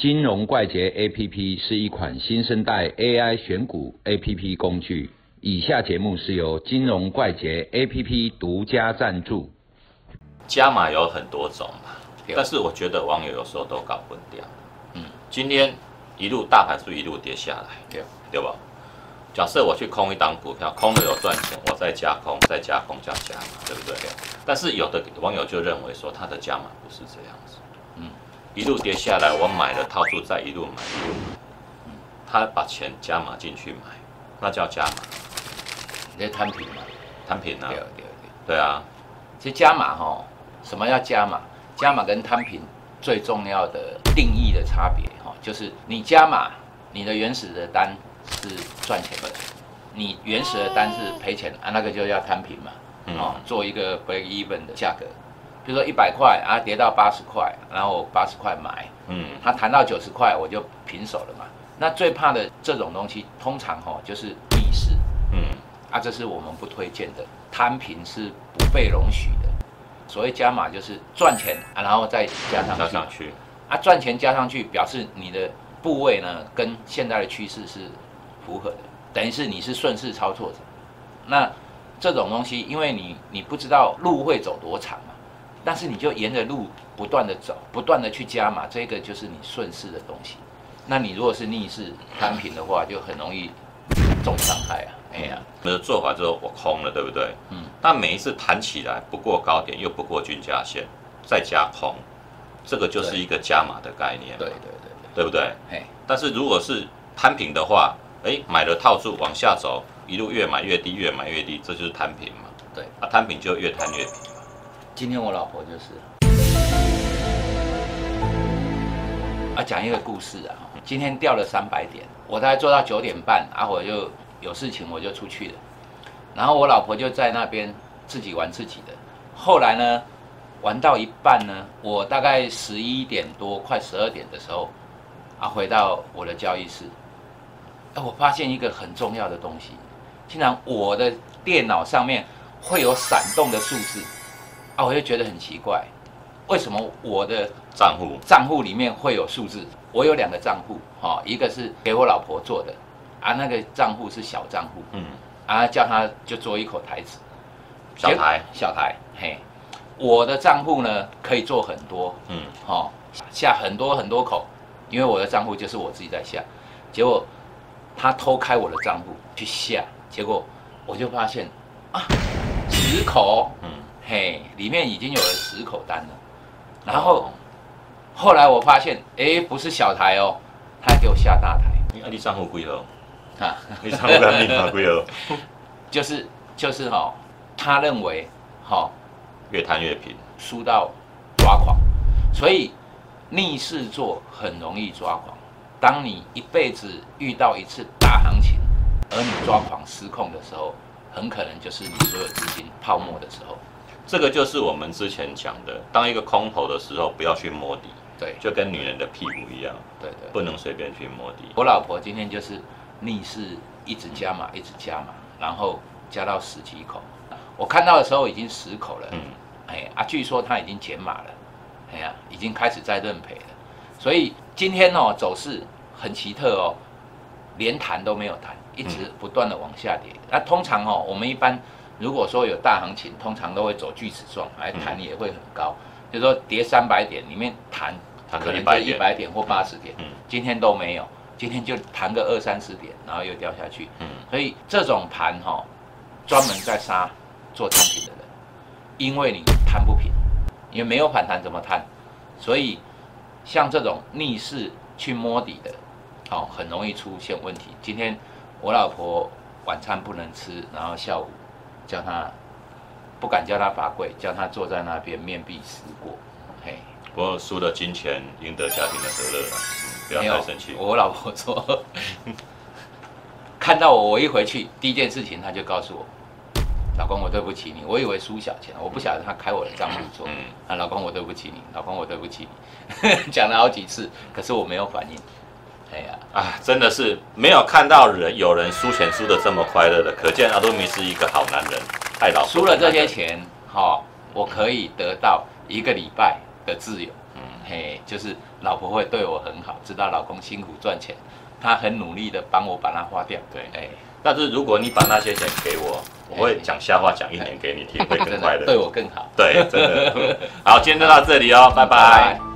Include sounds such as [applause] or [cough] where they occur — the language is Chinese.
金融怪杰 APP 是一款新生代 AI 选股 APP 工具。以下节目是由金融怪杰 APP 独家赞助。加码有很多种嘛，但是我觉得网友有时候都搞混掉。嗯，今天一路大盘是一路跌下来，对对吧？假设我去空一档股票，空了有赚钱，我再加空，再加空，加加码，对不对？但是有的网友就认为说，他的加码不是这样子。嗯，一路跌下来，我买了套住，再一路买，一路买。嗯，他把钱加码进去买，那叫加码，你在摊平嘛？摊平啊对。对对。对啊，其实加码哈，什么叫加码？加码跟摊平最重要的定义的差别哈，就是你加码，你的原始的单是赚钱的，你原始的单是赔钱啊，那个就叫摊平嘛，嗯哦，做一个 break even 的价格，比如说一百块啊，跌到八十块，然后八十块买，嗯，它谈到九十块，我就平手了嘛。那最怕的这种东西，通常哈就是逆势，嗯，啊，这是我们不推荐的，摊平是不被容许的。所谓加码就是赚钱啊，然后再加上去加上去，啊，赚钱加上去，表示你的部位呢跟现在的趋势是符合的，等于是你是顺势操作者。那这种东西，因为你你不知道路会走多长嘛，但是你就沿着路不断的走，不断的去加码，这个就是你顺势的东西。那你如果是逆势摊平的话，就很容易重伤害啊！哎呀，我的做法就是我空了，对不对？嗯。那每一次弹起来不过高点，又不过均价线，再加空，这个就是一个加码的概念，对对对对不对？对，哎，但是如果是摊平的话，哎，买了套住往下走，一路越买越低，越买越低，这就是摊平嘛。对，啊，摊平就越摊越平。今天我老婆就是啊，讲一个故事啊。今天掉了三百点，我大概做到九点半啊，我就有事情我就出去了。然后我老婆就在那边自己玩自己的。后来呢，玩到一半呢，我大概十一点多快十二点的时候啊，回到我的交易室，哎，我发现一个很重要的东西，竟然我的电脑上面会有闪动的数字啊，我就觉得很奇怪，为什么我的账户，账户里面会有数字。我有两个账户，哈、一个是给我老婆做的，啊，那个账户是小账户，嗯，啊，叫他就做一口台子，小台，小台，嘿，我的账户呢可以做很多，嗯，哈、下很多很多口，因为我的账户就是我自己在下，结果他偷开我的账户去下，结果我就发现啊，十口，嗯，嘿，里面已经有了十口单了，然后。后来我发现，哎，不是小台哦，他还给我下大台你你账户贵了，啊，你账户单密码贵了，就是就是哈、他认为哈、越贪越平。输到抓狂，所以逆势做很容易抓狂。当你一辈子遇到一次大行情，而你抓狂失控的时候，很可能就是你所有资金泡沫的时候。这个就是我们之前讲的，当一个空头的时候，不要去摸底，对就跟女人的屁股一样，对对。不能随便去摸底。我老婆今天就是逆势一直加码，一直加码，然后加到十几口。我看到的时候已经十口了，嗯，哎啊，据说他已经减码了，哎呀，已经开始在认赔了。所以今天哦走势很奇特哦，连弹都没有弹，一直不断的往下跌。那通常哦，我们一般如果说有大行情，通常都会走锯齿状，哎，弹也会很高，就是说跌三百点里面弹弹可能个一百点，一百点或八十点，嗯。今天都没有，今天就弹个二三十点，然后又掉下去。嗯，所以这种盘哈、专门在杀做摊平的人，因为你摊不平，因为没有反弹怎么摊，所以像这种逆势去摸底的，哦，很容易出现问题。今天我老婆晚餐不能吃，然后下午叫他不敢叫他罚跪，叫他坐在那边面壁思过，嘿，不过输了金钱，赢得家庭的和乐不要太生气。我老婆说，[laughs] 看到我，我一回去，第一件事情她就告诉我，老公，我对不起你。我以为输小钱，我不晓得他开我的账户做。嗯啊，老公，我对不起你，老公，我对不起你，[laughs] 讲了好几次，可是我没有反应。啊，真的是没有看到人有人输钱输的这么快乐的，可见阿多米是一个好男人，爱老婆输了这些钱，哈、我可以得到一个礼拜的自由。嗯，嘿，就是老婆会对我很好，知道老公辛苦赚钱，她很努力的帮我把它花掉。对哎，但是如果你把那些钱给我，我会讲瞎话讲一年给你听，会更快乐。的 [laughs] 对我更好。对，真的。[laughs] 好，今天就到这里哦，拜拜。